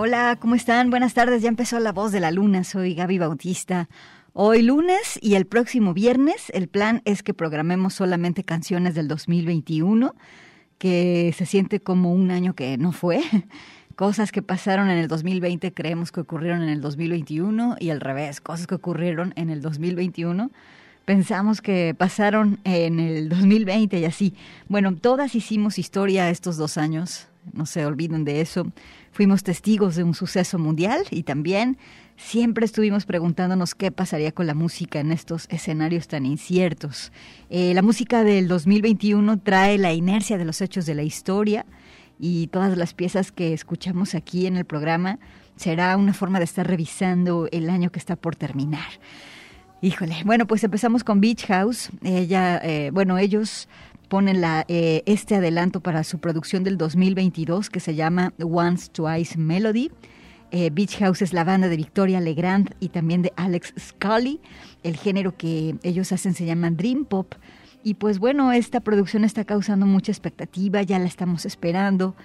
Hola, ¿cómo están? Buenas tardes. Ya empezó La Voz de la Luna. Soy Gaby Bautista. Hoy lunes y el próximo viernes el plan es que programemos solamente canciones del 2021, que se siente como un año que no fue. Cosas que pasaron en el 2020 creemos que ocurrieron en el 2021 y al revés, cosas que ocurrieron en el 2021 pensamos que pasaron en el 2020 y así. Bueno, todas hicimos historia estos dos años, no se olviden de eso. Fuimos testigos de un suceso mundial y también siempre estuvimos preguntándonos qué pasaría con la música en estos escenarios tan inciertos. Eh, la música del 2021 trae la inercia de los hechos de la historia y todas las piezas que escuchamos aquí en el programa será una forma de estar revisando el año que está por terminar. Híjole, bueno, pues empezamos con Beach House. Ella, eh, bueno, ellos ponen eh, este adelanto para su producción del 2022 que se llama Once Twice Melody. Eh, Beach House es la banda de Victoria Legrand y también de Alex Scully. El género que ellos hacen se llama Dream Pop. Y pues bueno, esta producción está causando mucha expectativa, ya la estamos esperando.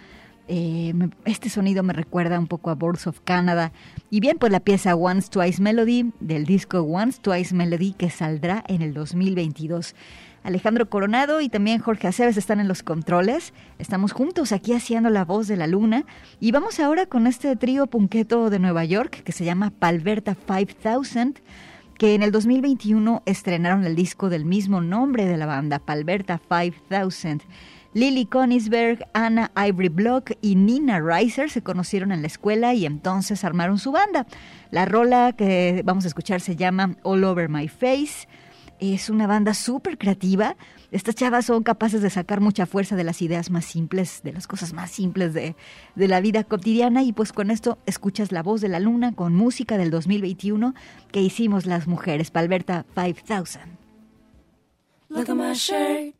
Eh, este sonido me recuerda un poco a Birds of Canada. Y bien, pues la pieza Once Twice Melody del disco Once Twice Melody que saldrá en el 2022. Alejandro Coronado y también Jorge Aceves están en los controles. Estamos juntos aquí haciendo la voz de la luna. Y vamos ahora con este trío punqueto de Nueva York que se llama Palberta 5000, que en el 2021 estrenaron el disco del mismo nombre de la banda, Palberta 5000. Lily Konisberg, Anna Ivory Block y Nina Reiser se conocieron en la escuela y entonces armaron su banda. La rola que vamos a escuchar se llama All Over My Face. Es una banda súper creativa. Estas chavas son capaces de sacar mucha fuerza de las ideas más simples, de las cosas más simples de, de la vida cotidiana. Y pues con esto escuchas La Voz de la Luna con música del 2021 que hicimos las mujeres, Palberta 5000. Look at my shirt,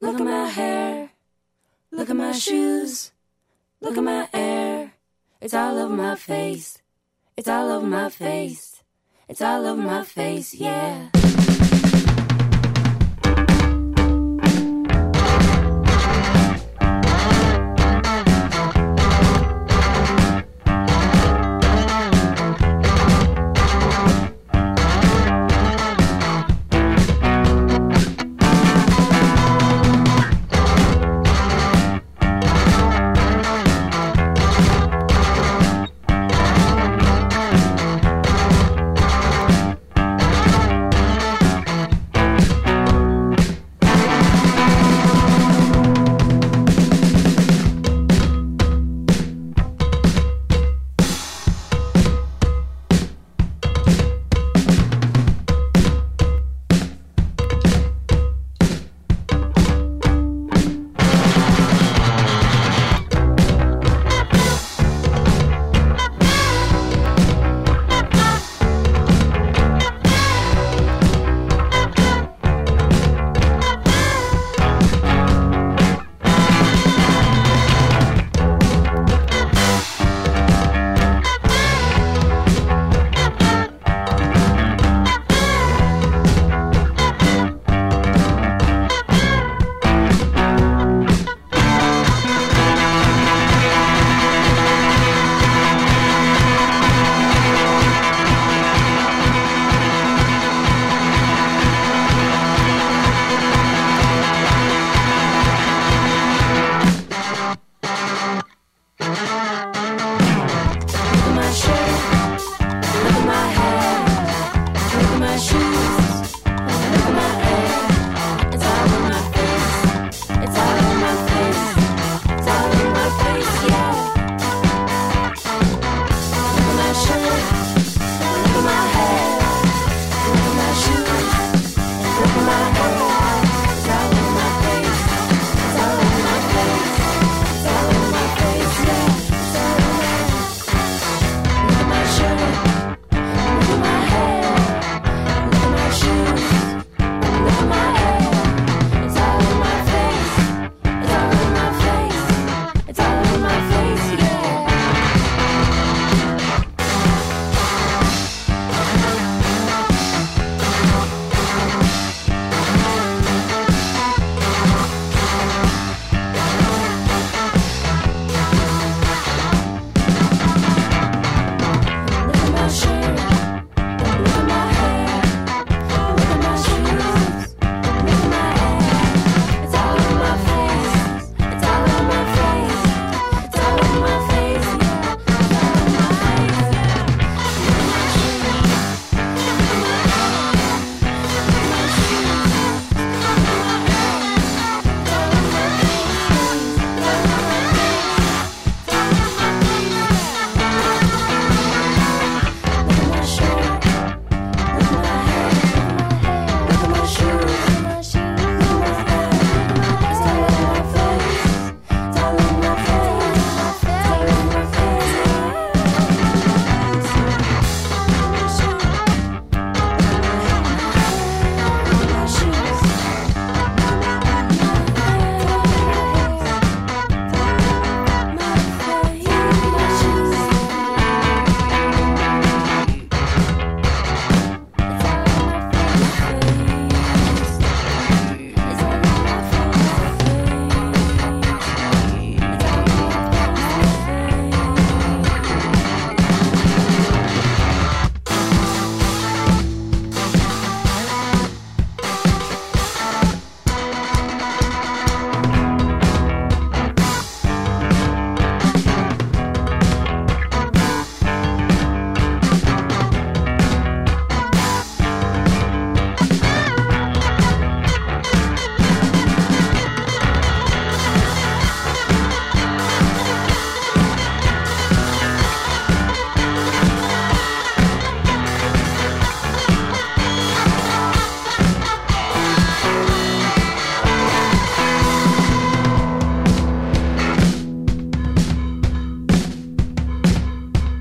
look at my hair, look at my shoes, look at my hair. It's all over my face, it's all over my face, it's all over my face, yeah.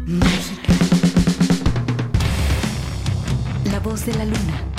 Música. La voz de la luna.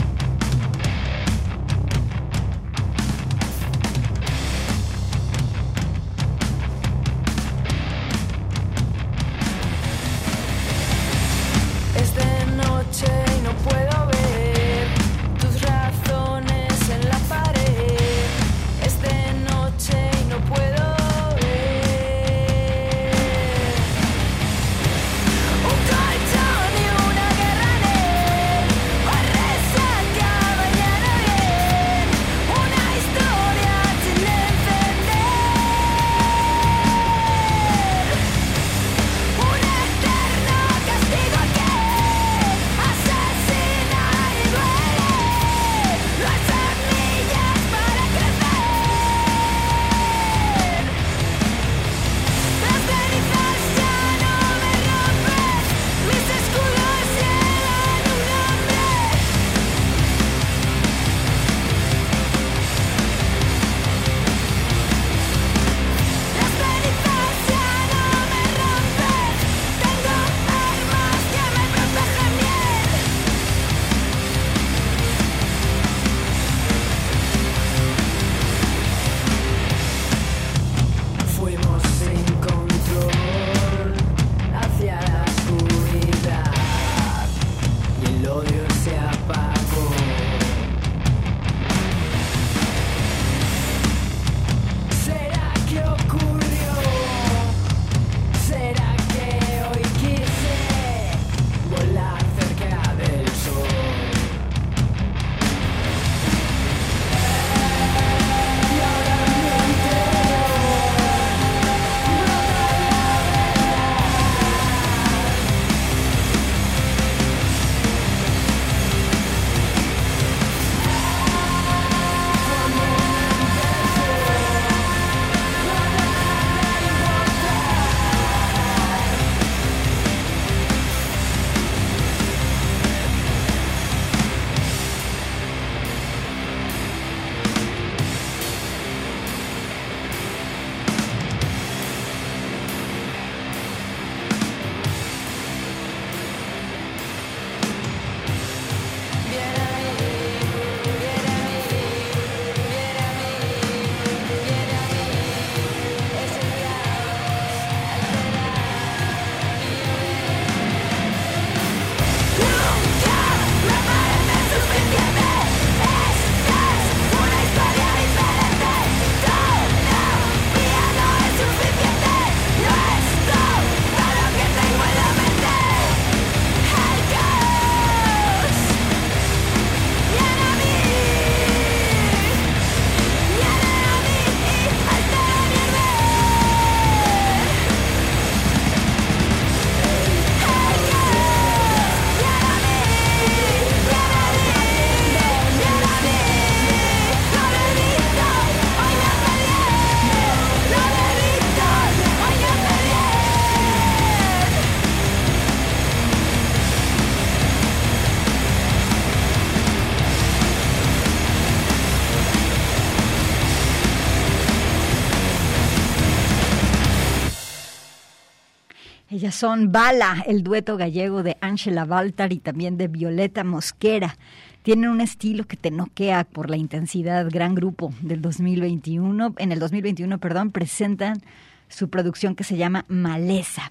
Ellas son Bala, el dueto gallego de Angela Baltar y también de Violeta Mosquera. Tienen un estilo que te noquea por la intensidad. Gran grupo del 2021. En el 2021, perdón, presentan su producción que se llama Maleza.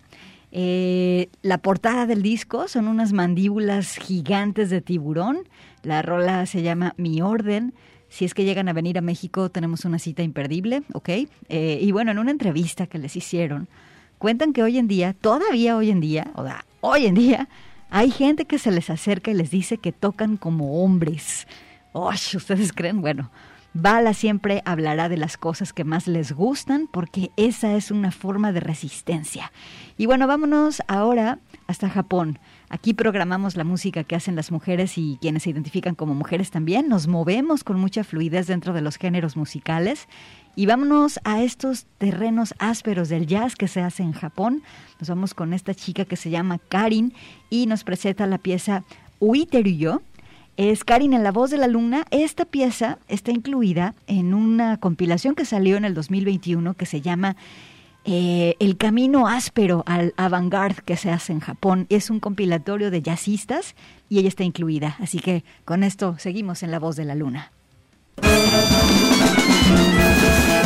Eh, la portada del disco son unas mandíbulas gigantes de tiburón. La rola se llama Mi Orden. Si es que llegan a venir a México, tenemos una cita imperdible, ¿ok? Eh, y bueno, en una entrevista que les hicieron, cuentan que hoy en día, todavía hoy en día, o hoy en día, hay gente que se les acerca y les dice que tocan como hombres. Oh, ¿Ustedes creen? Bueno, Bala siempre hablará de las cosas que más les gustan porque esa es una forma de resistencia. Y bueno, vámonos ahora hasta Japón. Aquí programamos la música que hacen las mujeres y quienes se identifican como mujeres también. Nos movemos con mucha fluidez dentro de los géneros musicales. Y vámonos a estos terrenos ásperos del jazz que se hace en Japón. Nos vamos con esta chica que se llama Karin y nos presenta la pieza Uiteruyo. Es Karin en la voz de la luna. Esta pieza está incluida en una compilación que salió en el 2021 que se llama eh, el camino áspero al avant-garde que se hace en Japón. Es un compilatorio de jazzistas y ella está incluida. Así que con esto seguimos en La Voz de la Luna.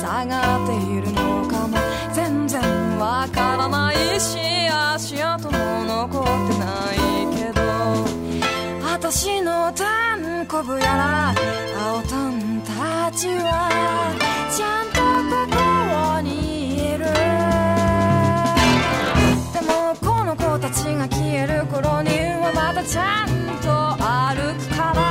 下がっているのかも全然わからないし足跡も残ってないけど私のたんこぶやら青たんたちはちゃんとここにいる。でもこの子たちが消える頃にはまたちゃんと歩くから。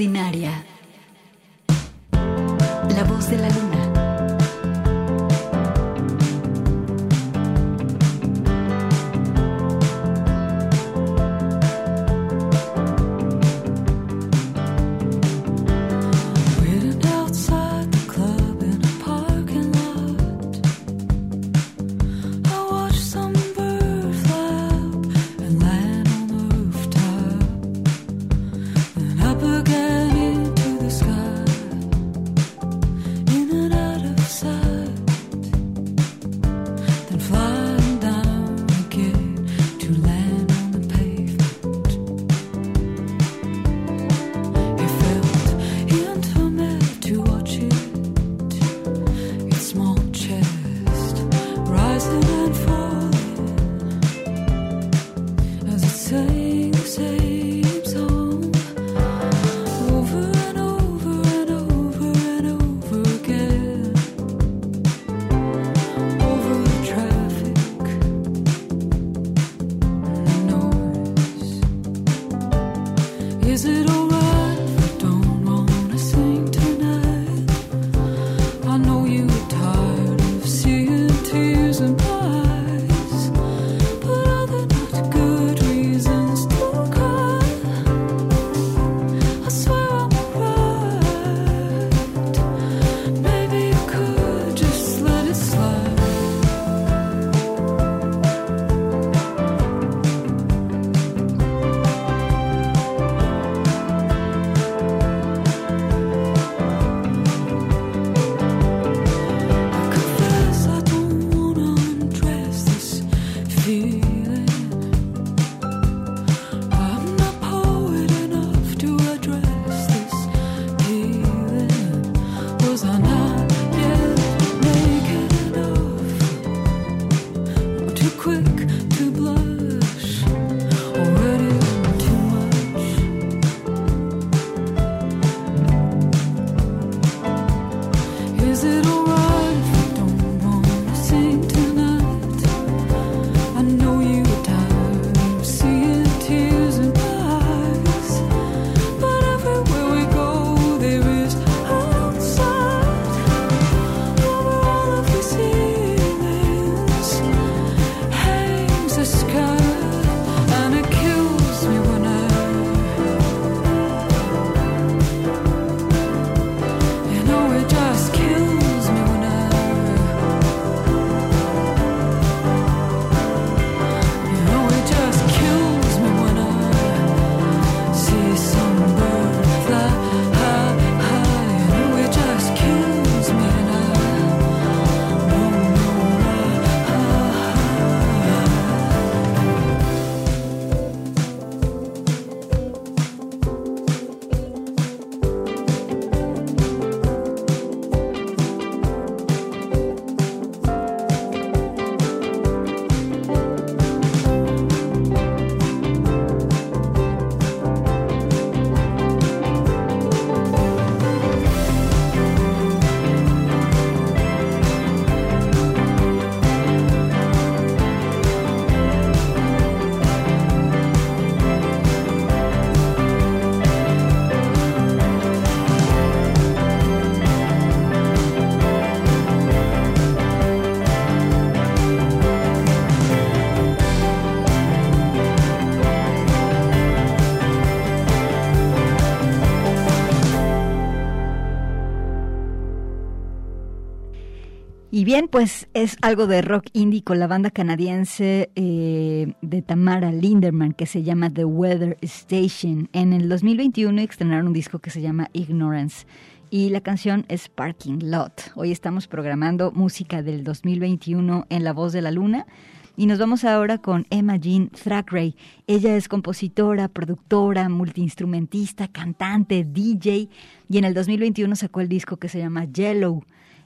extraordinaria. is it all Y bien, pues es algo de rock indie con la banda canadiense eh, de Tamara Linderman que se llama The Weather Station. En el 2021 estrenaron un disco que se llama Ignorance y la canción es Parking Lot. Hoy estamos programando música del 2021 en La Voz de la Luna. Y nos vamos ahora con Emma Jean Thackeray. Ella es compositora, productora, multiinstrumentista, cantante, DJ y en el 2021 sacó el disco que se llama Yellow.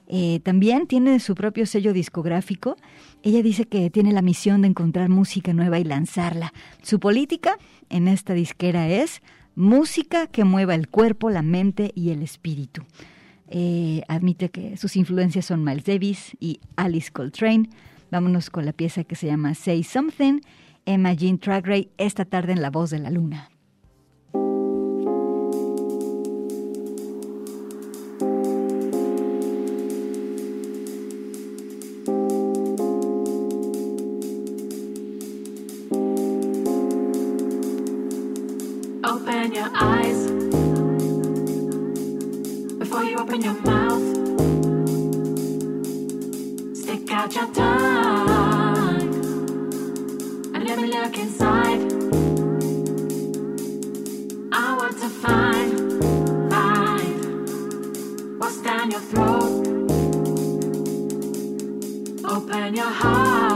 Eh, también tiene su propio sello discográfico. Ella dice que tiene la misión de encontrar música nueva y lanzarla. Su política en esta disquera es música que mueva el cuerpo, la mente y el espíritu. Eh, admite que sus influencias son Miles Davis y Alice Coltrane. Vámonos con la pieza que se llama Say Something, Emma Jean Tragray, esta tarde en La Voz de la Luna. Your throat. Open your heart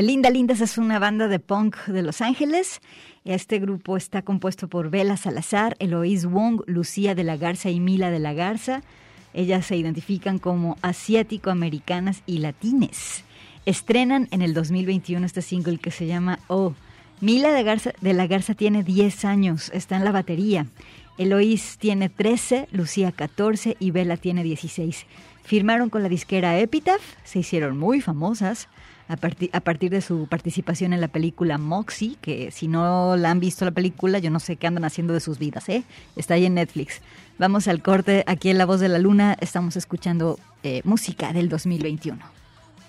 The Linda Lindas es una banda de punk de Los Ángeles. Este grupo está compuesto por Bela Salazar, Eloís Wong, Lucía de la Garza y Mila de la Garza. Ellas se identifican como asiático-americanas y latines. Estrenan en el 2021 este single que se llama Oh. Mila de, de la Garza tiene 10 años, está en la batería. Eloís tiene 13, Lucía 14 y Bela tiene 16. Firmaron con la disquera Epitaph, se hicieron muy famosas a, parti- a partir de su participación en la película Moxie, que si no la han visto la película, yo no sé qué andan haciendo de sus vidas, ¿eh? Está ahí en Netflix. Vamos al corte, aquí en La Voz de la Luna estamos escuchando eh, música del 2021.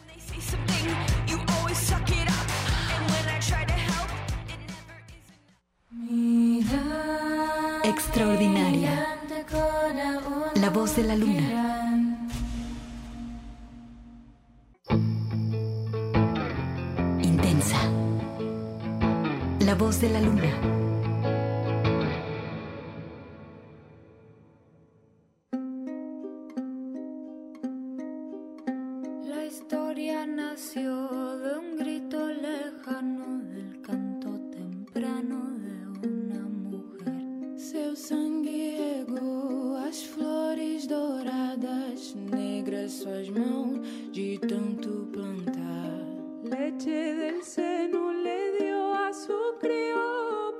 They say something, you always suck it up. And when I try to help, it never is enough. Extraordinaria. La Voz de la Luna. La Voz de la Luna. La historia nació de un grito lejano, del canto temprano de uma mulher. Seu sangue regou as flores douradas, negras suas mãos de tanto plantar. Leche del seno le dio a su crío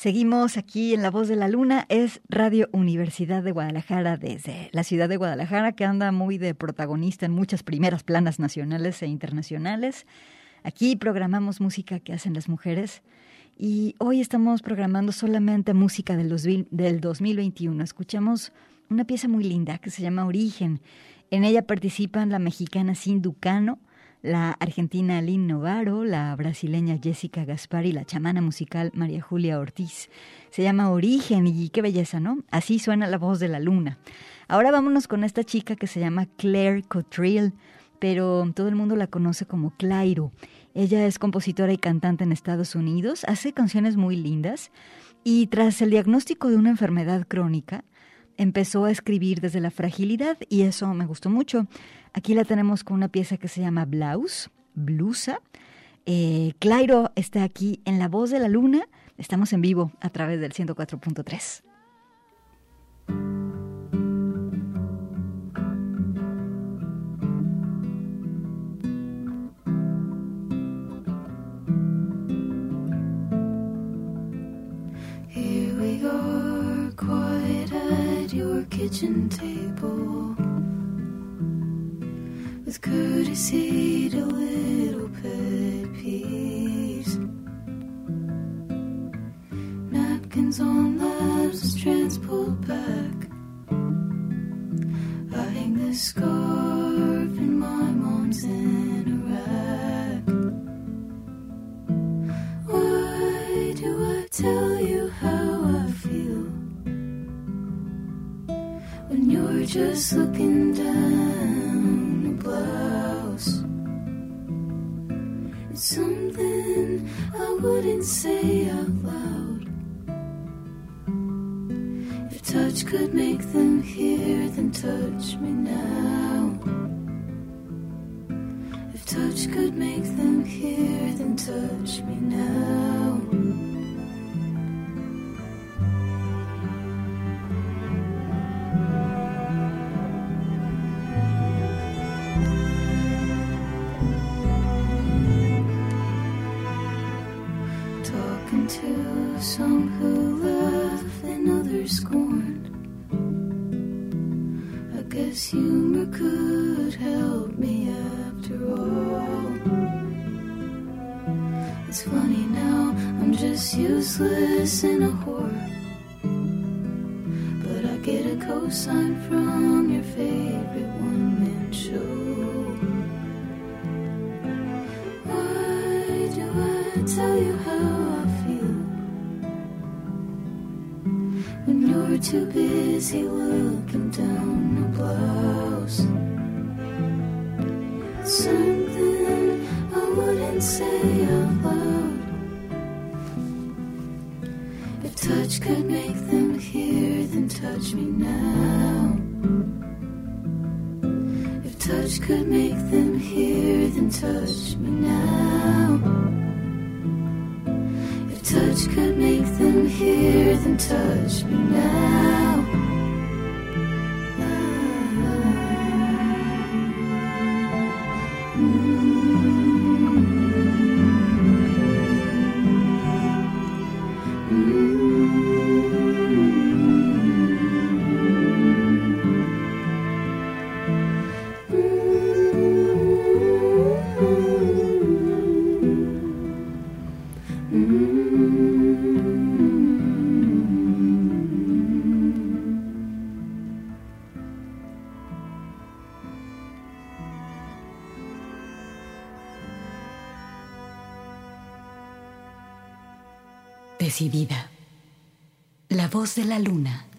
Seguimos aquí en La Voz de la Luna, es Radio Universidad de Guadalajara desde la ciudad de Guadalajara que anda muy de protagonista en muchas primeras planas nacionales e internacionales. Aquí programamos música que hacen las mujeres y hoy estamos programando solamente música del, 2000 del 2021. Escuchamos una pieza muy linda que se llama Origen. En ella participan la mexicana Cindy Cano, la argentina Lynn Novaro, la brasileña Jessica Gaspar y la chamana musical María Julia Ortiz. Se llama Origen y qué belleza, ¿no? Así suena la voz de la luna. Ahora vámonos con esta chica que se llama Claire Cottrell, pero todo el mundo la conoce como Clairo. Ella es compositora y cantante en Estados Unidos, hace canciones muy lindas y tras el diagnóstico de una enfermedad crónica, empezó a escribir desde la fragilidad y eso me gustó mucho. Aquí la tenemos con una pieza que se llama Blouse, blusa. Eh, Clairo está aquí en La Voz de la Luna. Estamos en vivo a través del 104.3. kitchen table, with courtesy to little pet peeves. Napkins on useless and a whore. But I get a cosign from your favorite one man show. Why do I tell you how I feel when you're too busy looking down a blouse? Something I wouldn't say out touch could make them hear, then touch me now. If touch could make them hear, then touch me now. If touch could make them hear, then touch me now. Voz de la luna.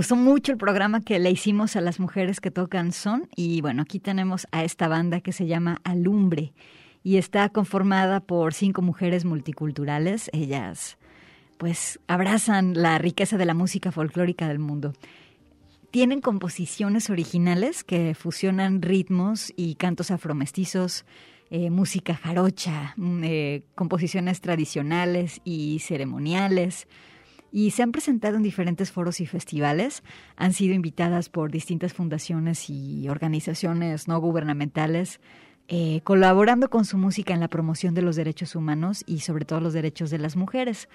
Gustó mucho el programa que le hicimos a las mujeres que tocan son y bueno, aquí tenemos a esta banda que se llama Alumbre y está conformada por cinco mujeres multiculturales. Ellas pues abrazan la riqueza de la música folclórica del mundo. Tienen composiciones originales que fusionan ritmos y cantos afromestizos, eh, música jarocha, mm, eh, composiciones tradicionales y ceremoniales. Y se han presentado en diferentes foros y festivales. Han sido invitadas por distintas fundaciones y organizaciones no gubernamentales, eh, colaborando con su música en la promoción de los derechos humanos y sobre todo los derechos de las mujeres.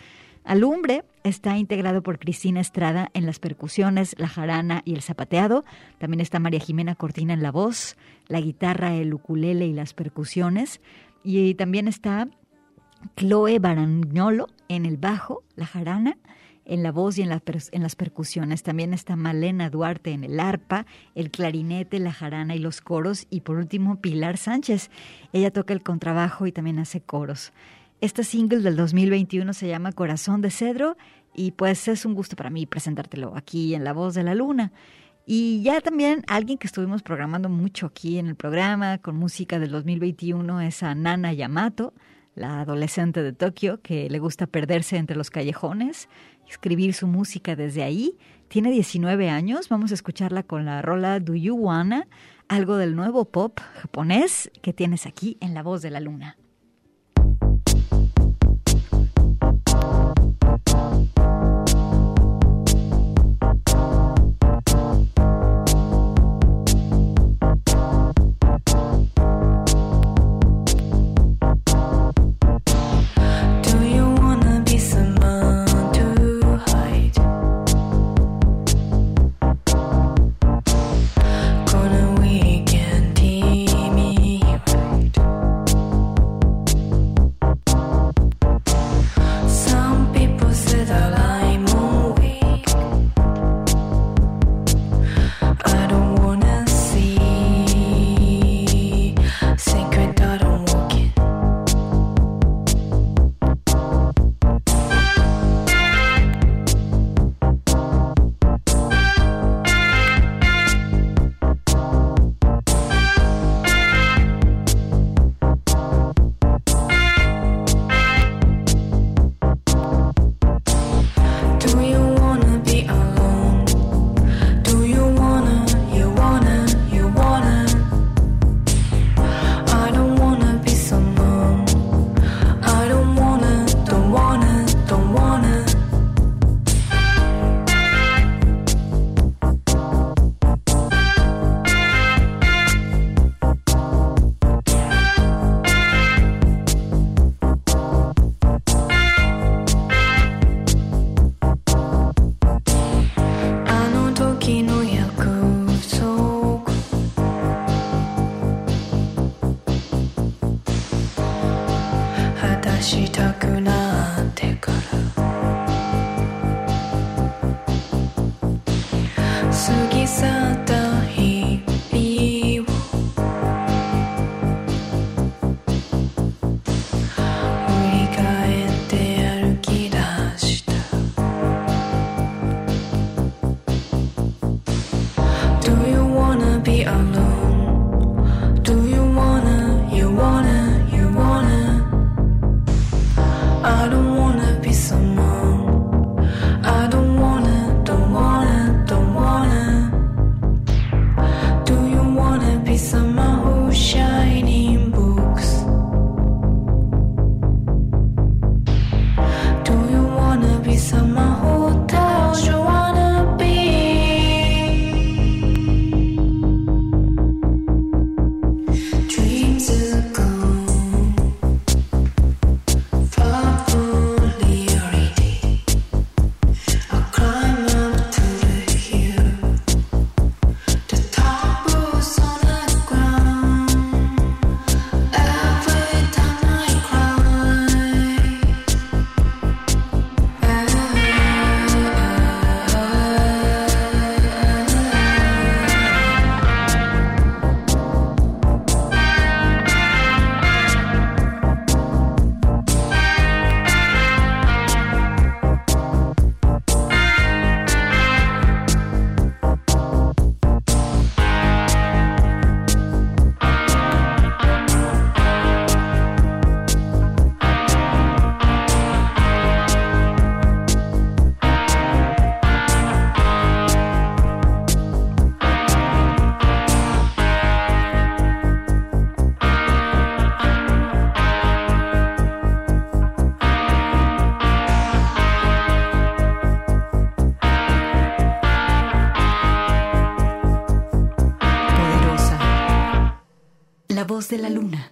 Alumbre está integrado por Cristina Estrada en las percusiones, la jarana y el zapateado. También está María Jimena Cortina en la voz, la guitarra, el ukulele y las percusiones. Y también está Chloe Baragnolo en el bajo, la jarana, en la voz y en, las percusiones. También está Malena Duarte en el arpa, el clarinete, la jarana y los coros. Y por último, Pilar Sánchez. Ella toca el contrabajo y también hace coros. Esta single del 2021 se llama Corazón de Cedro y pues es un gusto para mí presentártelo aquí en La Voz de la Luna. Y ya también alguien que estuvimos programando mucho aquí en el programa con música del 2021 es a Nana Yamato, la adolescente de Tokio que le gusta perderse entre los callejones, escribir su música desde ahí. Tiene 19 años, vamos a escucharla con la rola Do You Wanna, algo del nuevo pop japonés que tienes aquí en La Voz de la Luna. de la luna.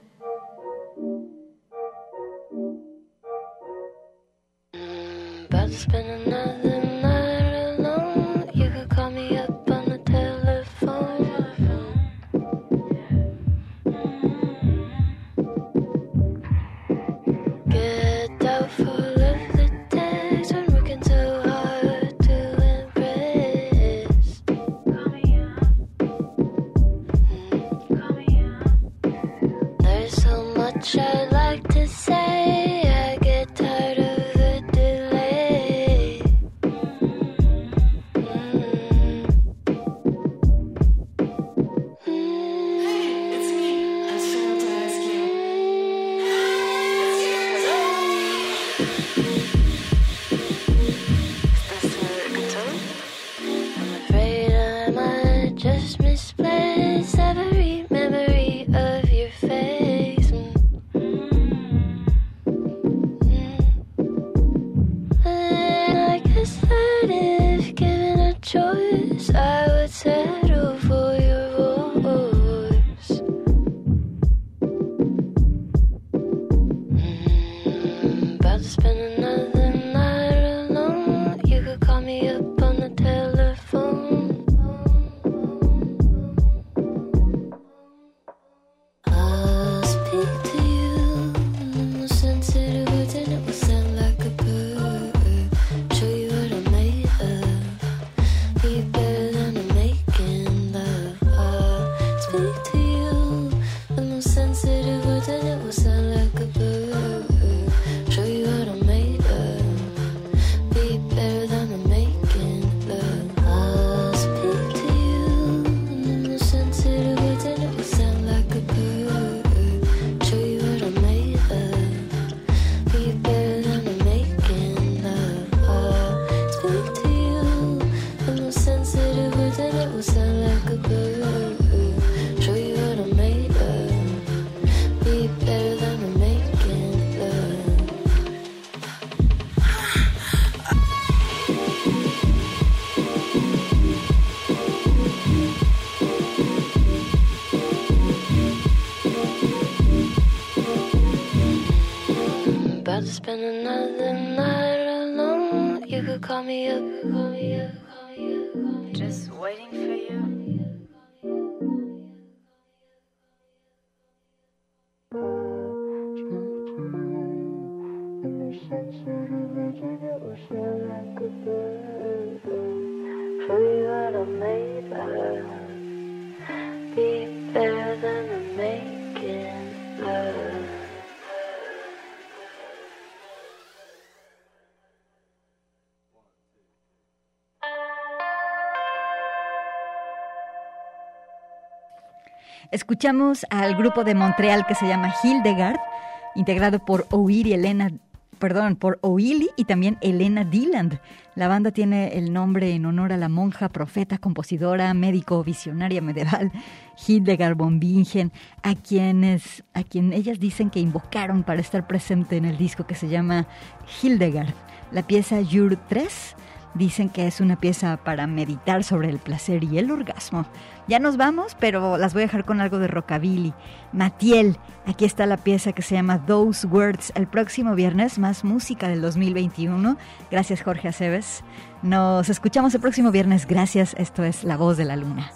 Escuchamos al grupo de Montreal que se llama Hildegard, integrado por O'Ir y Elena, perdón, por O'Ili y también Elena Dyland. La banda tiene el nombre en honor a la monja, profeta, compositora, médico, visionaria medieval, Hildegard von Bingen, a quienes, a quien ellas dicen que invocaron para estar presente en el disco que se llama Hildegard. La pieza Jur 3 Dicen que es una pieza para meditar sobre el placer y el orgasmo. Ya nos vamos, pero las voy a dejar con algo de rockabilly. Matiel, aquí está la pieza que se llama Those Words. El próximo viernes, más música del 2021. Gracias, Jorge Aceves. Nos escuchamos el próximo viernes. Gracias. Esto es La Voz de la Luna.